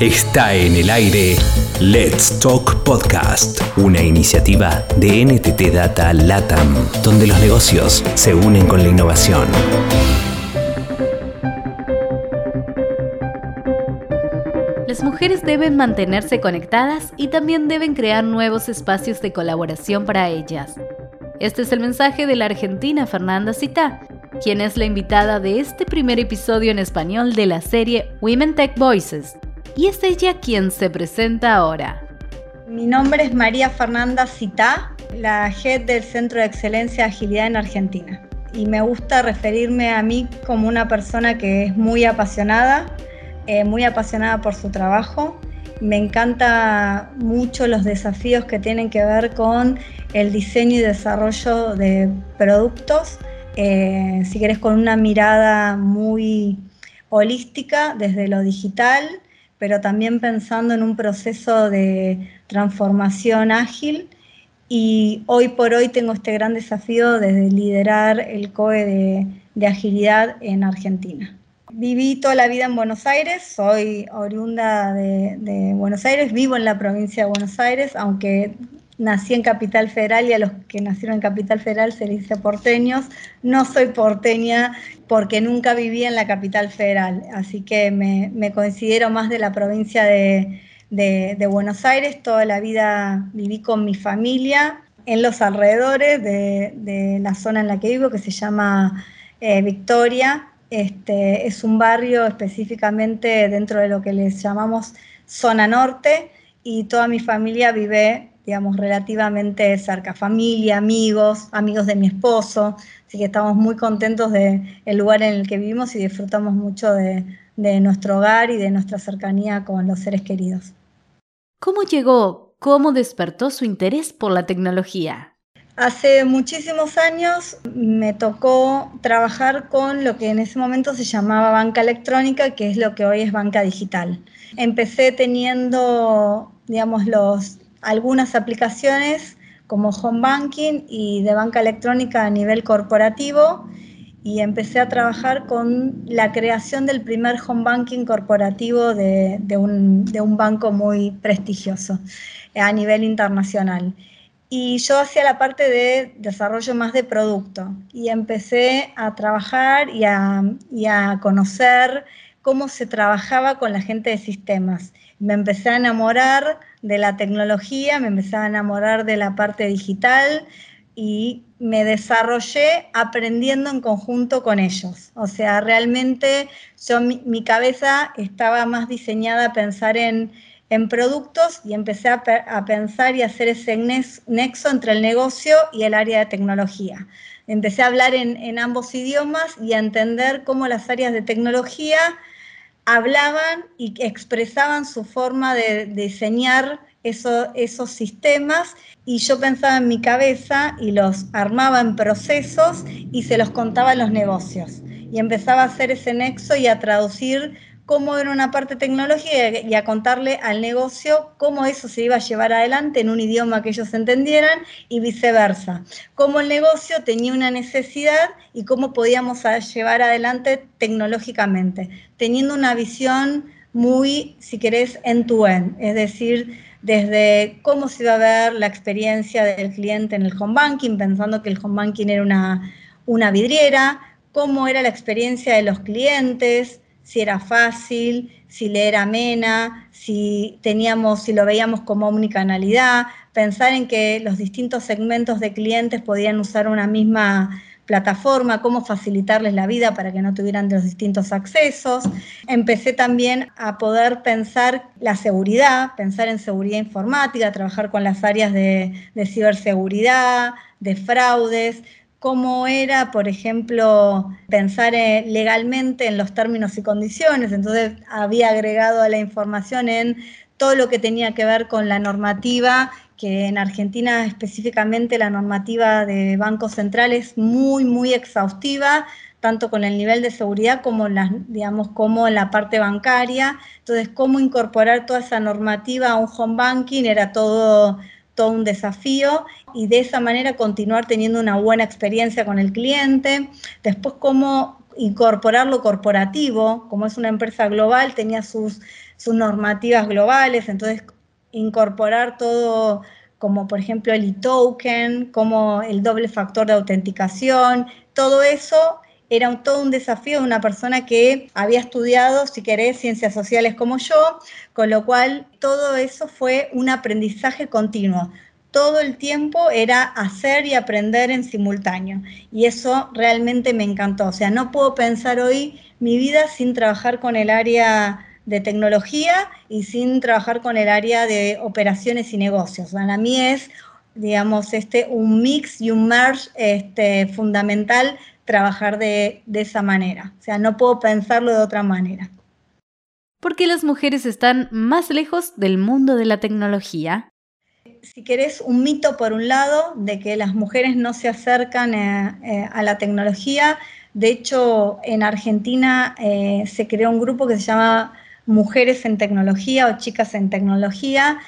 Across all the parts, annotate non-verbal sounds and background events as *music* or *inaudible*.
Está en el aire Let's Talk Podcast, una iniciativa de NTT Data LATAM, donde los negocios se unen con la innovación. Las mujeres deben mantenerse conectadas y también deben crear nuevos espacios de colaboración para ellas. Este es el mensaje de la argentina Fernanda Cita, quien es la invitada de este primer episodio en español de la serie Women Tech Voices, y es ella quien se presenta ahora. Mi nombre es María Fernanda Citá, la head del Centro de Excelencia de Agilidad en Argentina. Y me gusta referirme a mí como una persona que es muy apasionada, eh, muy apasionada por su trabajo. Me encanta mucho los desafíos que tienen que ver con el diseño y desarrollo de productos, eh, si querés con una mirada muy holística desde lo digital, pero también pensando en un proceso de transformación ágil. Y hoy por hoy tengo este gran desafío de liderar el COE de, agilidad en Argentina. Viví toda la vida en Buenos Aires, soy oriunda de, de, Buenos Aires, vivo en la provincia de Buenos Aires, aunque nací en Capital Federal y a los que nacieron en Capital Federal se les dice porteños. No soy porteña porque nunca viví en la Capital Federal, así que me, considero más de la provincia de, Buenos Aires. Toda la vida viví con mi familia en los alrededores de, la zona en la que vivo, que se llama eh, Victoria. Este, es un barrio específicamente dentro de lo que les llamamos zona norte y toda mi familia vive digamos, relativamente cerca, familia, amigos, amigos de mi esposo, así que estamos muy contentos del lugar en el que vivimos y disfrutamos mucho de, de nuestro hogar y de nuestra cercanía con los seres queridos. ¿Cómo llegó, cómo despertó su interés por la tecnología? Hace muchísimos años me tocó trabajar con lo que en ese momento se llamaba banca electrónica, que es lo que hoy es banca digital. Empecé teniendo, digamos, los algunas aplicaciones como home banking y de banca electrónica a nivel corporativo y empecé a trabajar con la creación del primer home banking corporativo de, un, de un banco muy prestigioso a nivel internacional. Y yo hacía la parte de desarrollo más de producto y empecé a trabajar y a, y a conocer cómo se trabajaba con la gente de sistemas. Me empecé a enamorar de la tecnología, me empecé a enamorar de la parte digital y me desarrollé aprendiendo en conjunto con ellos. O sea, realmente yo, mi, cabeza estaba más diseñada a pensar en, productos y empecé a, pensar y hacer ese nexo entre el negocio y el área de tecnología. Empecé a hablar en, en ambos idiomas y a entender cómo las áreas de tecnología hablaban y expresaban su forma de, diseñar esos sistemas y yo pensaba en mi cabeza y los armaba en procesos y se los contaba en los negocios. Y empezaba a hacer ese nexo y a traducir cómo era una parte tecnológica y a contarle al negocio cómo eso se iba a llevar adelante en un idioma que ellos entendieran y viceversa. Cómo el negocio tenía una necesidad y cómo podíamos llevar adelante tecnológicamente, teniendo una visión muy, si querés, end-to-end, es decir, desde cómo se iba a ver la experiencia del cliente en el home banking, pensando que el home banking era una, una vidriera, cómo era la experiencia de los clientes, si era fácil, si le era amena, si teníamos, si lo veíamos como omnicanalidad, pensar en que los distintos segmentos de clientes podían usar una misma plataforma, cómo facilitarles la vida para que no tuvieran los distintos accesos. Empecé también a poder pensar la seguridad, pensar en seguridad informática, trabajar con las áreas de, de ciberseguridad, de fraudes, cómo era, por ejemplo, pensar eh, legalmente en los términos y condiciones. Entonces había agregado a la información en todo lo que tenía que ver con la normativa, que en Argentina específicamente la normativa de Banco Central es muy, muy exhaustiva, tanto con el nivel de seguridad como, las, digamos, como la parte bancaria. Entonces, cómo incorporar toda esa normativa a un home banking era todo todo un desafío y de esa manera continuar teniendo una buena experiencia con el cliente. Después, cómo incorporar lo corporativo, como es una empresa global, tenía sus, sus normativas globales, entonces incorporar todo como por ejemplo el e-token, como el doble factor de autenticación, todo eso era todo un desafío de una persona que había estudiado, si querés, ciencias sociales como yo, con lo cual todo eso fue un aprendizaje continuo. Todo el tiempo era hacer y aprender en simultáneo. Y eso realmente me encantó. O sea, no puedo pensar hoy mi vida sin trabajar con el área de tecnología y sin trabajar con el área de operaciones y negocios. Para mí es, digamos, este, un mix y un merge este, fundamental trabajar de, de esa manera. O sea, no puedo pensarlo de otra manera. ¿Por qué las mujeres están más lejos del mundo de la tecnología? Si querés, un mito por un lado de que las mujeres no se acercan eh, eh, a la tecnología. De hecho, en Argentina eh, se creó un grupo que se llama Mujeres en Tecnología o Chicas en Tecnología,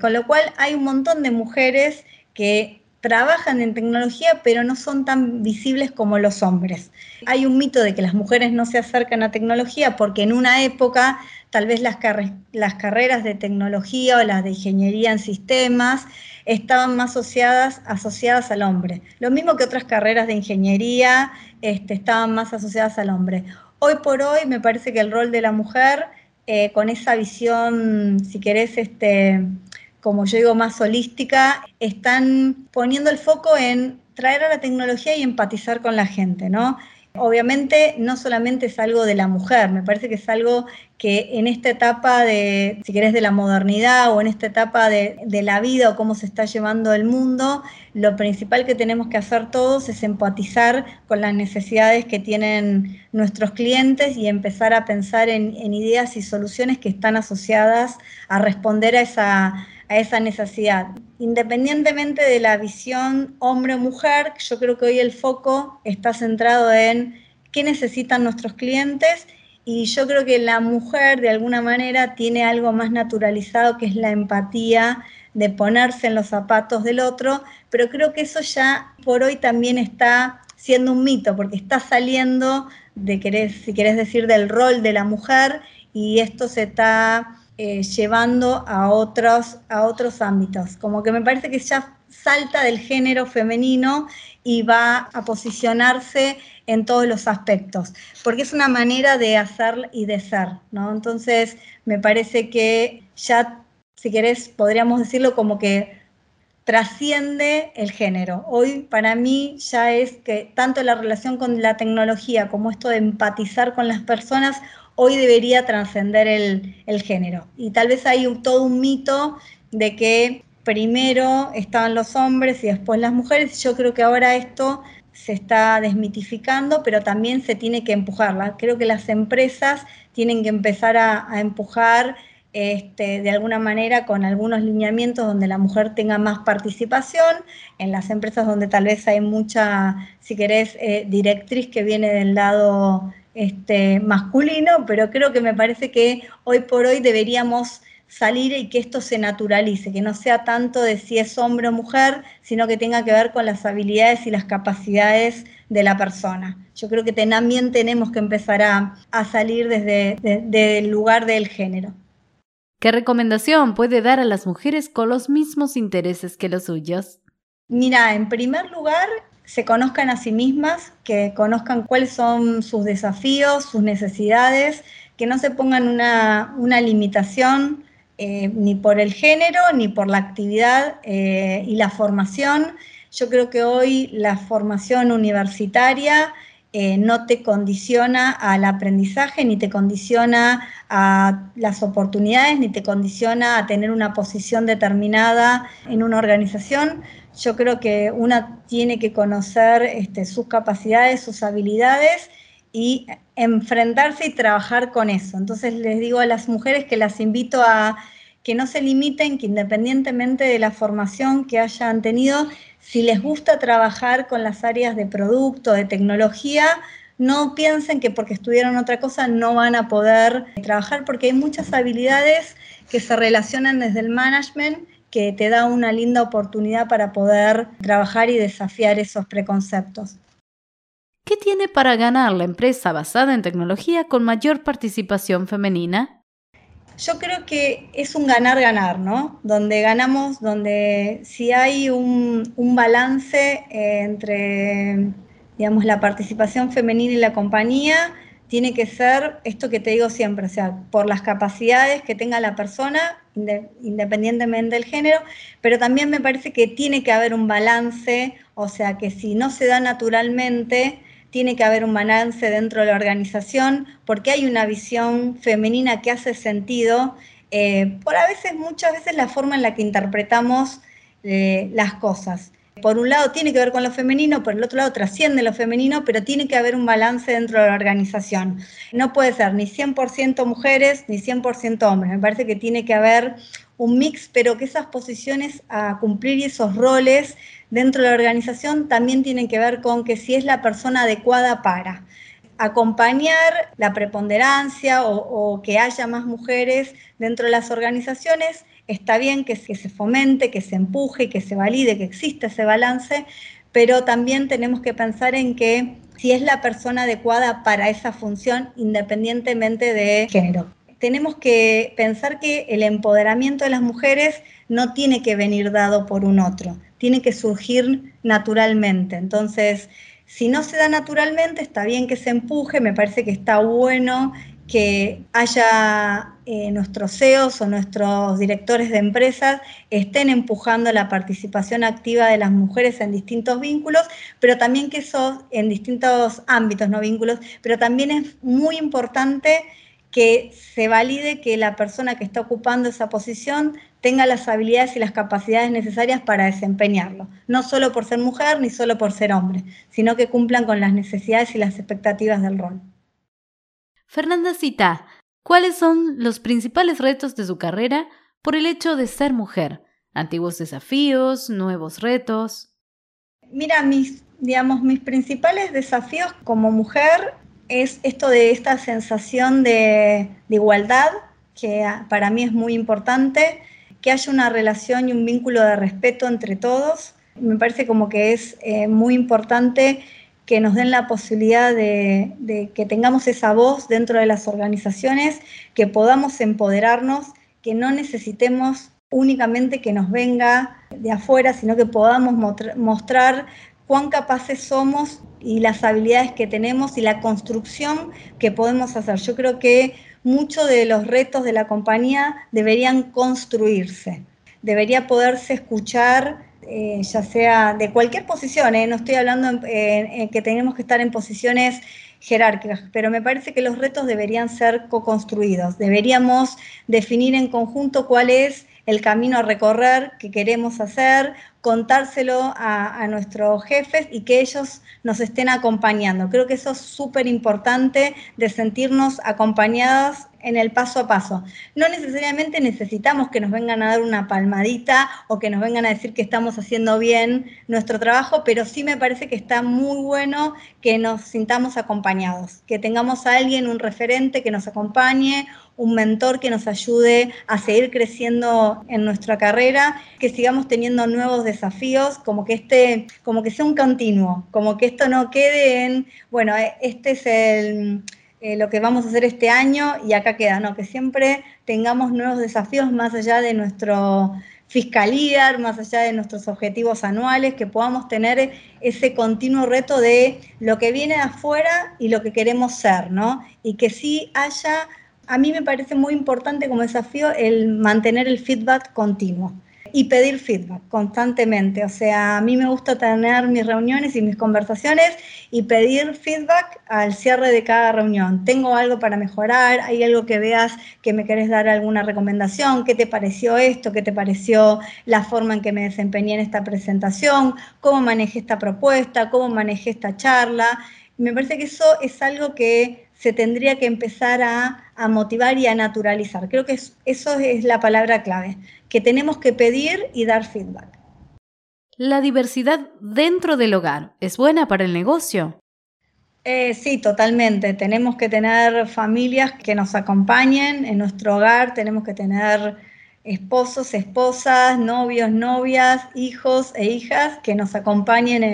con lo cual hay un montón de mujeres que trabajan en tecnología, pero no son tan visibles como los hombres. Hay un mito de que las mujeres no se acercan a tecnología porque en una época tal vez las, las carreras de tecnología o las de ingeniería en sistemas estaban más asociadas, asociadas al hombre. Lo mismo que otras carreras de ingeniería este, estaban más asociadas al hombre. Hoy por hoy me parece que el rol de la mujer, eh, con esa visión, si querés, este, como yo digo, más holística, están poniendo el foco en traer a la tecnología y empatizar con la gente, ¿no? Obviamente no solamente es algo de la mujer, me parece que es algo que en esta etapa de, si querés, de la modernidad o en esta etapa de, de, la vida o cómo se está llevando el mundo, lo principal que tenemos que hacer todos es empatizar con las necesidades que tienen nuestros clientes y empezar a pensar en, en ideas y soluciones que están asociadas a responder a esa a esa necesidad. Independientemente de la visión hombre-mujer, yo creo que hoy el foco está centrado en qué necesitan nuestros clientes y yo creo que la mujer de alguna manera tiene algo más naturalizado que es la empatía de ponerse en los zapatos del otro, pero creo que eso ya por hoy también está siendo un mito, porque está saliendo de, querés, si querés decir, del rol de la mujer y esto se está eh, llevando a otros, a otros ámbitos. Como que me parece que ya salta del género femenino y va a posicionarse en todos los aspectos, porque es una manera de hacer y de ser, ¿no? Entonces, me parece que ya, si querés, podríamos decirlo como que trasciende el género. Hoy para mí ya es que tanto la relación con la tecnología como esto de empatizar con las personas, hoy debería trascender el, género. Y tal vez hay todo un mito de que primero estaban los hombres y después las mujeres. Yo creo que ahora esto se está desmitificando, pero también se tiene que empujarla. Creo que las empresas tienen que empezar a, empujar este, de alguna manera con algunos lineamientos donde la mujer tenga más participación, en las empresas donde tal vez hay mucha, si querés, eh, directriz que viene del lado este, masculino, pero creo que me parece que hoy por hoy deberíamos salir y que esto se naturalice, que no sea tanto de si es hombre o mujer, sino que tenga que ver con las habilidades y las capacidades de la persona. Yo creo que también tenemos que empezar a, salir desde el lugar del género. ¿Qué recomendación puede dar a las mujeres con los mismos intereses que los suyos? Mira, en primer lugar, se conozcan a sí mismas, que conozcan cuáles son sus desafíos, sus necesidades, que no se pongan una, limitación eh, ni por el género ni por la actividad eh, y la formación. Yo creo que hoy la formación universitaria eh, no te condiciona al aprendizaje, ni te condiciona a las oportunidades, ni te condiciona a tener una posición determinada en una organización. Yo creo que una tiene que conocer este, sus capacidades, sus habilidades y enfrentarse y trabajar con eso. Entonces les digo a las mujeres que las invito a que no se limiten, que independientemente de la formación que hayan tenido, si les gusta trabajar con las áreas de producto, de tecnología, no piensen que porque estudiaron otra cosa no van a poder trabajar, porque hay muchas habilidades que se relacionan desde el management que te da una linda oportunidad para poder trabajar y desafiar esos preconceptos. ¿Qué tiene para ganar la empresa basada en tecnología con mayor participación femenina? Yo creo que es un ganar-ganar, ¿no? Donde ganamos, donde si hay un, balance entre, digamos, la participación femenina y la compañía, tiene que ser esto que te digo siempre, o sea, por las capacidades que tenga la persona, independientemente del género, pero también me parece que tiene que haber un balance, o sea, que si no se da naturalmente, tiene que haber un balance dentro de la organización, porque hay una visión femenina que hace sentido, eh, por a veces, muchas veces la forma en la que interpretamos eh, las cosas por un lado tiene que ver con lo femenino, por el otro lado trasciende lo femenino, pero tiene que haber un balance dentro de la organización. No puede ser ni 100% mujeres ni 100% hombres. Me parece que tiene que haber un mix, pero que esas posiciones a cumplir y esos roles dentro de la organización también tienen que ver con que si es la persona adecuada para acompañar la preponderancia o, o que haya más mujeres dentro de las organizaciones está bien que, se fomente, que se empuje, que se valide, que exista ese balance, pero también tenemos que pensar en que si es la persona adecuada para esa función independientemente de género. Tenemos que pensar que el empoderamiento de las mujeres no tiene que venir dado por un otro, tiene que surgir naturalmente. Entonces, si no se da naturalmente, está bien que se empuje, me parece que está bueno que haya eh, nuestros CEOs o nuestros directores de empresas estén empujando la participación activa de las mujeres en distintos vínculos, pero también que eso en distintos ámbitos, no vínculos, pero también es muy importante que se valide que la persona que está ocupando esa posición tenga las habilidades y las capacidades necesarias para desempeñarlo, no solo por ser mujer ni solo por ser hombre, sino que cumplan con las necesidades y las expectativas del rol. Fernanda Cita, ¿cuáles son los principales retos de su carrera por el hecho de ser mujer? Antiguos desafíos, nuevos retos. Mira, mis, digamos, mis principales desafíos como mujer es esto de esta sensación de, igualdad, que para mí es muy importante, que haya una relación y un vínculo de respeto entre todos. Me parece como que es eh, muy importante que nos den la posibilidad de, que tengamos esa voz dentro de las organizaciones, que podamos empoderarnos, que no necesitemos únicamente que nos venga de afuera, sino que podamos mostrar cuán capaces somos y las habilidades que tenemos y la construcción que podemos hacer. Yo creo que muchos de los retos de la compañía deberían construirse, debería poderse escuchar eh, ya sea de cualquier posición, ¿eh? no estoy hablando en, que tenemos que estar en posiciones jerárquicas, pero me parece que los retos deberían ser co-construidos, deberíamos definir en conjunto cuál es el camino a recorrer que queremos hacer, contárselo a, nuestros jefes y que ellos nos estén acompañando. Creo que eso es súper importante de sentirnos acompañadas en el paso a paso. No necesariamente necesitamos que nos vengan a dar una palmadita o que nos vengan a decir que estamos haciendo bien nuestro trabajo, pero sí me parece que está muy bueno que nos sintamos acompañados, que tengamos a alguien, un referente que nos acompañe, un mentor que nos ayude a seguir creciendo en nuestra carrera, que sigamos teniendo nuevos desafíos, como que este, como que sea un continuo, como que esto no quede en, bueno, este es el, eh, lo que vamos a hacer este año y acá queda, no, que siempre tengamos nuevos desafíos más allá de nuestro fiscalía, más allá de nuestros objetivos anuales, que podamos tener ese continuo reto de lo que viene de afuera y lo que queremos ser, ¿no? Y que sí haya, a mí me parece muy importante como desafío el mantener el feedback continuo y pedir feedback constantemente. O sea, a mí me gusta tener mis reuniones y mis conversaciones y pedir feedback al cierre de cada reunión. Tengo algo para mejorar, hay algo que veas que me querés dar alguna recomendación, qué te pareció esto, qué te pareció la forma en que me desempeñé en esta presentación, cómo manejé esta propuesta, cómo manejé esta charla. Me parece que eso es algo que se tendría que empezar a, motivar y a naturalizar. Creo que eso es la palabra clave, que tenemos que pedir y dar feedback. ¿La diversidad dentro del hogar es buena para el negocio? Eh, sí, totalmente. Tenemos que tener familias que nos acompañen en nuestro hogar, tenemos que tener esposos, esposas, novios, novias, hijos e hijas que nos acompañen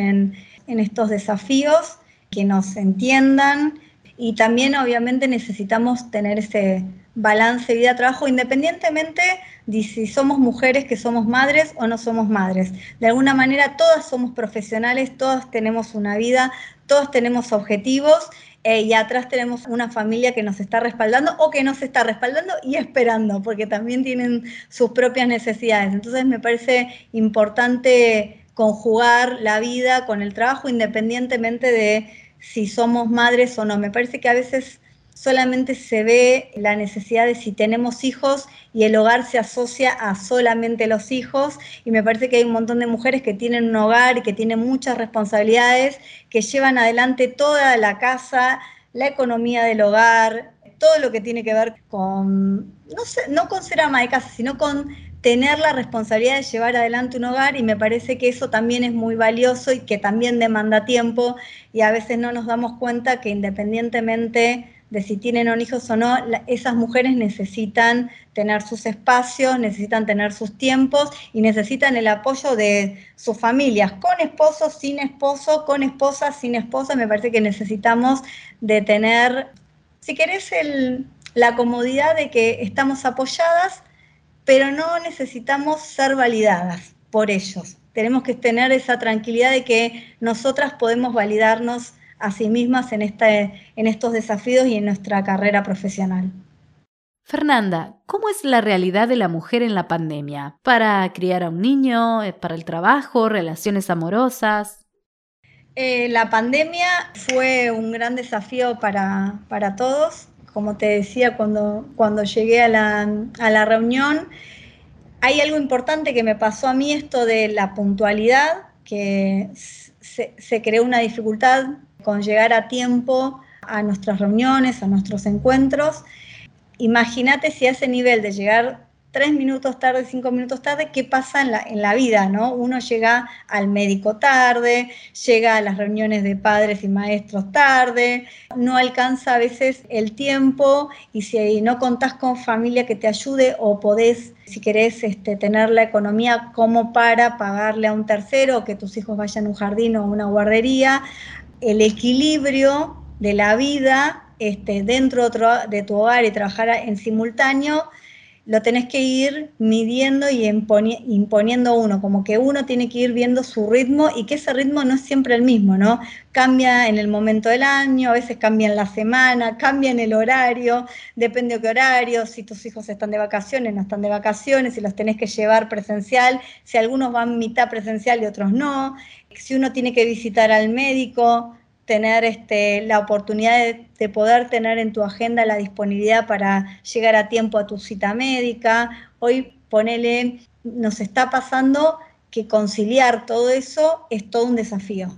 en estos desafíos que nos entiendan y también obviamente necesitamos tener ese balance vida-trabajo independientemente de si somos mujeres que somos madres o no somos madres. De alguna manera todas somos profesionales, todas tenemos una vida, todos tenemos objetivos eh, y atrás tenemos una familia que nos está respaldando o que nos está respaldando y esperando, porque también tienen sus propias necesidades. Entonces me parece importante conjugar la vida con el trabajo independientemente de si somos madres o no. Me parece que a veces solamente se ve la necesidad de si tenemos hijos y el hogar se asocia a solamente los hijos y me parece que hay un montón de mujeres que tienen un hogar y que tienen muchas responsabilidades, que llevan adelante toda la casa, la economía del hogar, todo lo que tiene que ver con, no, no con ser ama de casa, sino con tener la responsabilidad de llevar adelante un hogar y me parece que eso también es muy valioso y que también demanda tiempo y a veces no nos damos cuenta que independientemente de si tienen hijos o no, esas mujeres necesitan tener sus espacios, necesitan tener sus tiempos y necesitan el apoyo de sus familias, con esposo, sin esposo, con esposa, sin esposa. Me parece que necesitamos de tener, si querés, la comodidad de que estamos apoyadas, pero no necesitamos ser validadas por ellos. Tenemos que tener esa tranquilidad de que nosotras podemos validarnos a sí mismas en, en estos desafíos y en nuestra carrera profesional. Fernanda, ¿cómo es la realidad de la mujer en la pandemia? ¿Para criar a un niño? ¿Para el trabajo? ¿Relaciones amorosas? Eh, la pandemia fue un gran desafío para, todos. Como te decía cuando, cuando llegué a la, a la reunión, hay algo importante que me pasó a mí, esto de la puntualidad, que se, se creó una dificultad con llegar a tiempo a nuestras reuniones, a nuestros encuentros. Imagínate si a ese nivel de llegar tres minutos tarde, cinco minutos tarde, ¿qué pasa en la, en la vida? ¿no? Uno llega al médico tarde, llega a las reuniones de padres y maestros tarde, no alcanza a veces el tiempo y si no contás con familia que te ayude o podés, si querés, este, tener la economía como para pagarle a un tercero que tus hijos vayan a un jardín o a una guardería, el equilibrio de la vida este, dentro de tu hogar y trabajar en simultáneo, lo tenés que ir midiendo y imponiendo uno, como que uno tiene que ir viendo su ritmo y que ese ritmo no es siempre el mismo, ¿no? Cambia en el momento del año, a veces cambia en la semana, cambia en el horario, depende de qué horario, si tus hijos están de vacaciones, no están de vacaciones, si los tenés que llevar presencial, si algunos van mitad presencial y otros no, si uno tiene que visitar al médico, tener este, la oportunidad de, poder tener en tu agenda la disponibilidad para llegar a tiempo a tu cita médica. Hoy, ponele, nos está pasando que conciliar todo eso es todo un desafío,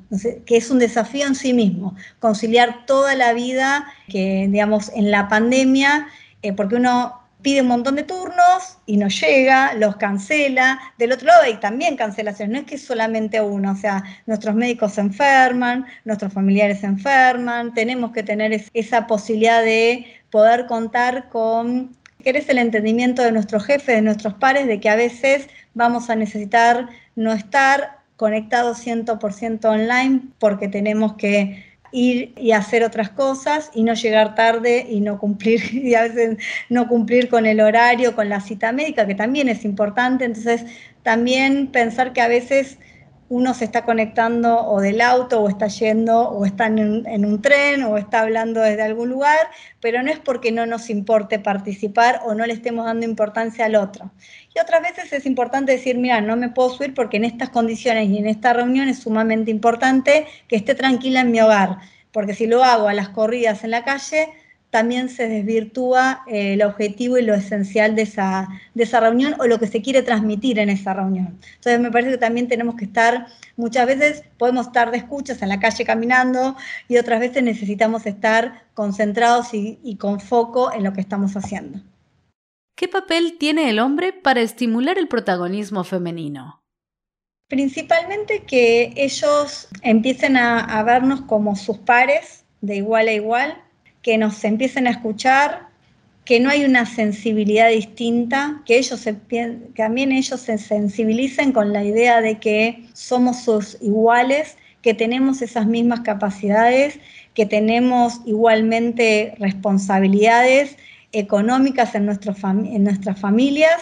que es un desafío en sí mismo, conciliar toda la vida que, digamos, en la pandemia, eh, porque uno pide un montón de turnos y no llega, los cancela. Del otro lado hay también cancelaciones, no es que solamente uno, o sea, nuestros médicos se enferman, nuestros familiares se enferman, tenemos que tener esa posibilidad de poder contar con, querés el entendimiento de nuestros jefes, de nuestros pares, de que a veces vamos a necesitar no estar conectados 100% online porque tenemos que ir y hacer otras cosas y no llegar tarde y no cumplir, *laughs* y a veces no cumplir con el horario, con la cita médica, que también es importante. Entonces, también pensar que a veces uno se está conectando o del auto o está yendo o está en, un tren o está hablando desde algún lugar, pero no es porque no nos importe participar o no le estemos dando importancia al otro. Y otras veces es importante decir, mira, no me puedo subir porque en estas condiciones y en esta reunión es sumamente importante que esté tranquila en mi hogar, porque si lo hago a las corridas en la calle, también se desvirtúa eh, el objetivo y lo esencial de esa, de esa reunión o lo que se quiere transmitir en esa reunión. Entonces me parece que también tenemos que estar, muchas veces podemos estar de escuchas en la calle caminando y otras veces necesitamos estar concentrados y, y con foco en lo que estamos haciendo. ¿Qué papel tiene el hombre para estimular el protagonismo femenino? Principalmente que ellos empiecen a, a vernos como sus pares, de igual a igual, que nos empiecen a escuchar, que no hay una sensibilidad distinta, que ellos se, también ellos se sensibilicen con la idea de que somos sus iguales, que tenemos esas mismas capacidades, que tenemos igualmente responsabilidades económicas en nuestras familias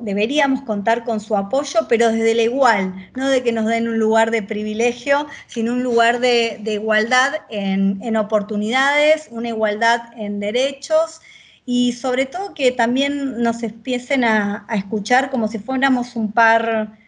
deberíamos contar con su apoyo, pero desde la igual, no de que nos den un lugar de privilegio, sino un lugar de, igualdad en, oportunidades, una igualdad en derechos y sobre todo que también nos empiecen a, escuchar como si fuéramos un par,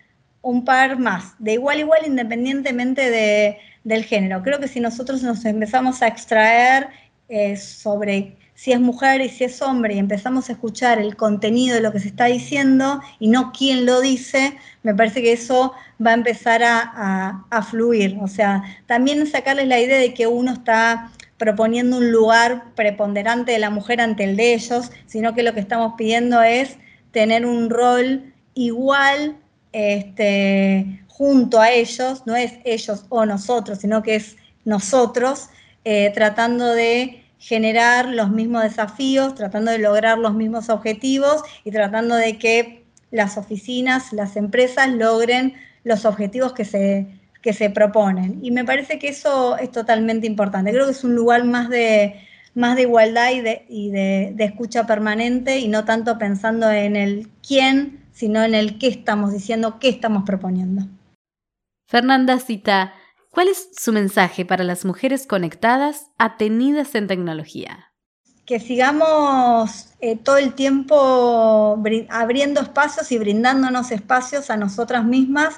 un par más, de igual a igual independientemente del género. Creo que si nosotros nos empezamos a extraer eh, sobre si es mujer y si es hombre y empezamos a escuchar el contenido de lo que se está diciendo y no quién lo dice, me parece que eso va a empezar a, fluir. O sea, también sacarles la idea de que uno está proponiendo un lugar preponderante de la mujer ante el de ellos, sino que lo que estamos pidiendo es tener un rol igual este, junto a ellos, no es ellos o nosotros, sino que es nosotros, eh, tratando de generar los mismos desafíos, tratando de lograr los mismos objetivos y tratando de que las oficinas, las empresas logren los objetivos que se, que se proponen. Y me parece que eso es totalmente importante. Creo que es un lugar más de, más de igualdad y, de, y de, de escucha permanente y no tanto pensando en el quién, sino en el qué estamos diciendo, qué estamos proponiendo. Fernanda Cita, ¿Cuál es su mensaje para las mujeres conectadas, atenidas en tecnología? Que sigamos eh, todo el tiempo abriendo espacios y brindándonos espacios a nosotras mismas,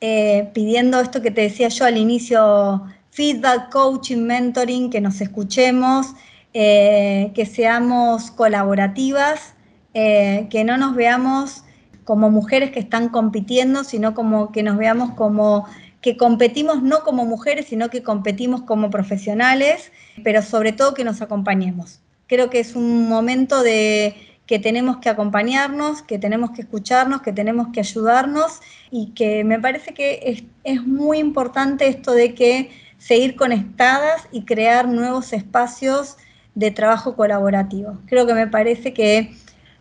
eh, pidiendo esto que te decía yo al inicio, feedback, coaching, mentoring, que nos escuchemos, eh, que seamos colaborativas, que no nos veamos como mujeres que están compitiendo, sino como que nos veamos como que competimos no como mujeres, sino que competimos como profesionales, pero sobre todo que nos acompañemos. Creo que es un momento de que tenemos que acompañarnos, que tenemos que escucharnos, que tenemos que ayudarnos y que me parece que es, muy importante esto de que seguir conectadas y crear nuevos espacios de trabajo colaborativo. Creo que me parece que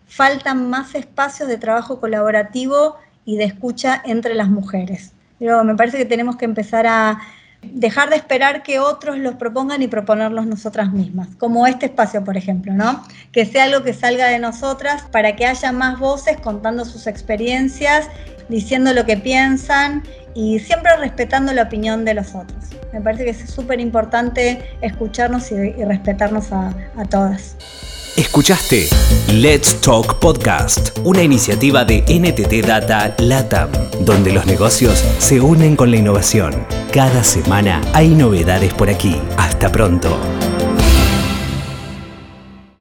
faltan más espacios de trabajo colaborativo y de escucha entre las mujeres. Pero me parece que tenemos que empezar a dejar de esperar que otros los propongan y proponerlos nosotras mismas, como este espacio, por ejemplo, ¿no? Que sea algo que salga de nosotras para que haya más voces contando sus experiencias, diciendo lo que piensan y siempre respetando la opinión de los otros. Me parece que es súper importante escucharnos y, respetarnos a todas. Escuchaste Let's Talk Podcast, una iniciativa de NTT Data LATAM, donde los negocios se unen con la innovación. Cada semana hay novedades por aquí. Hasta pronto.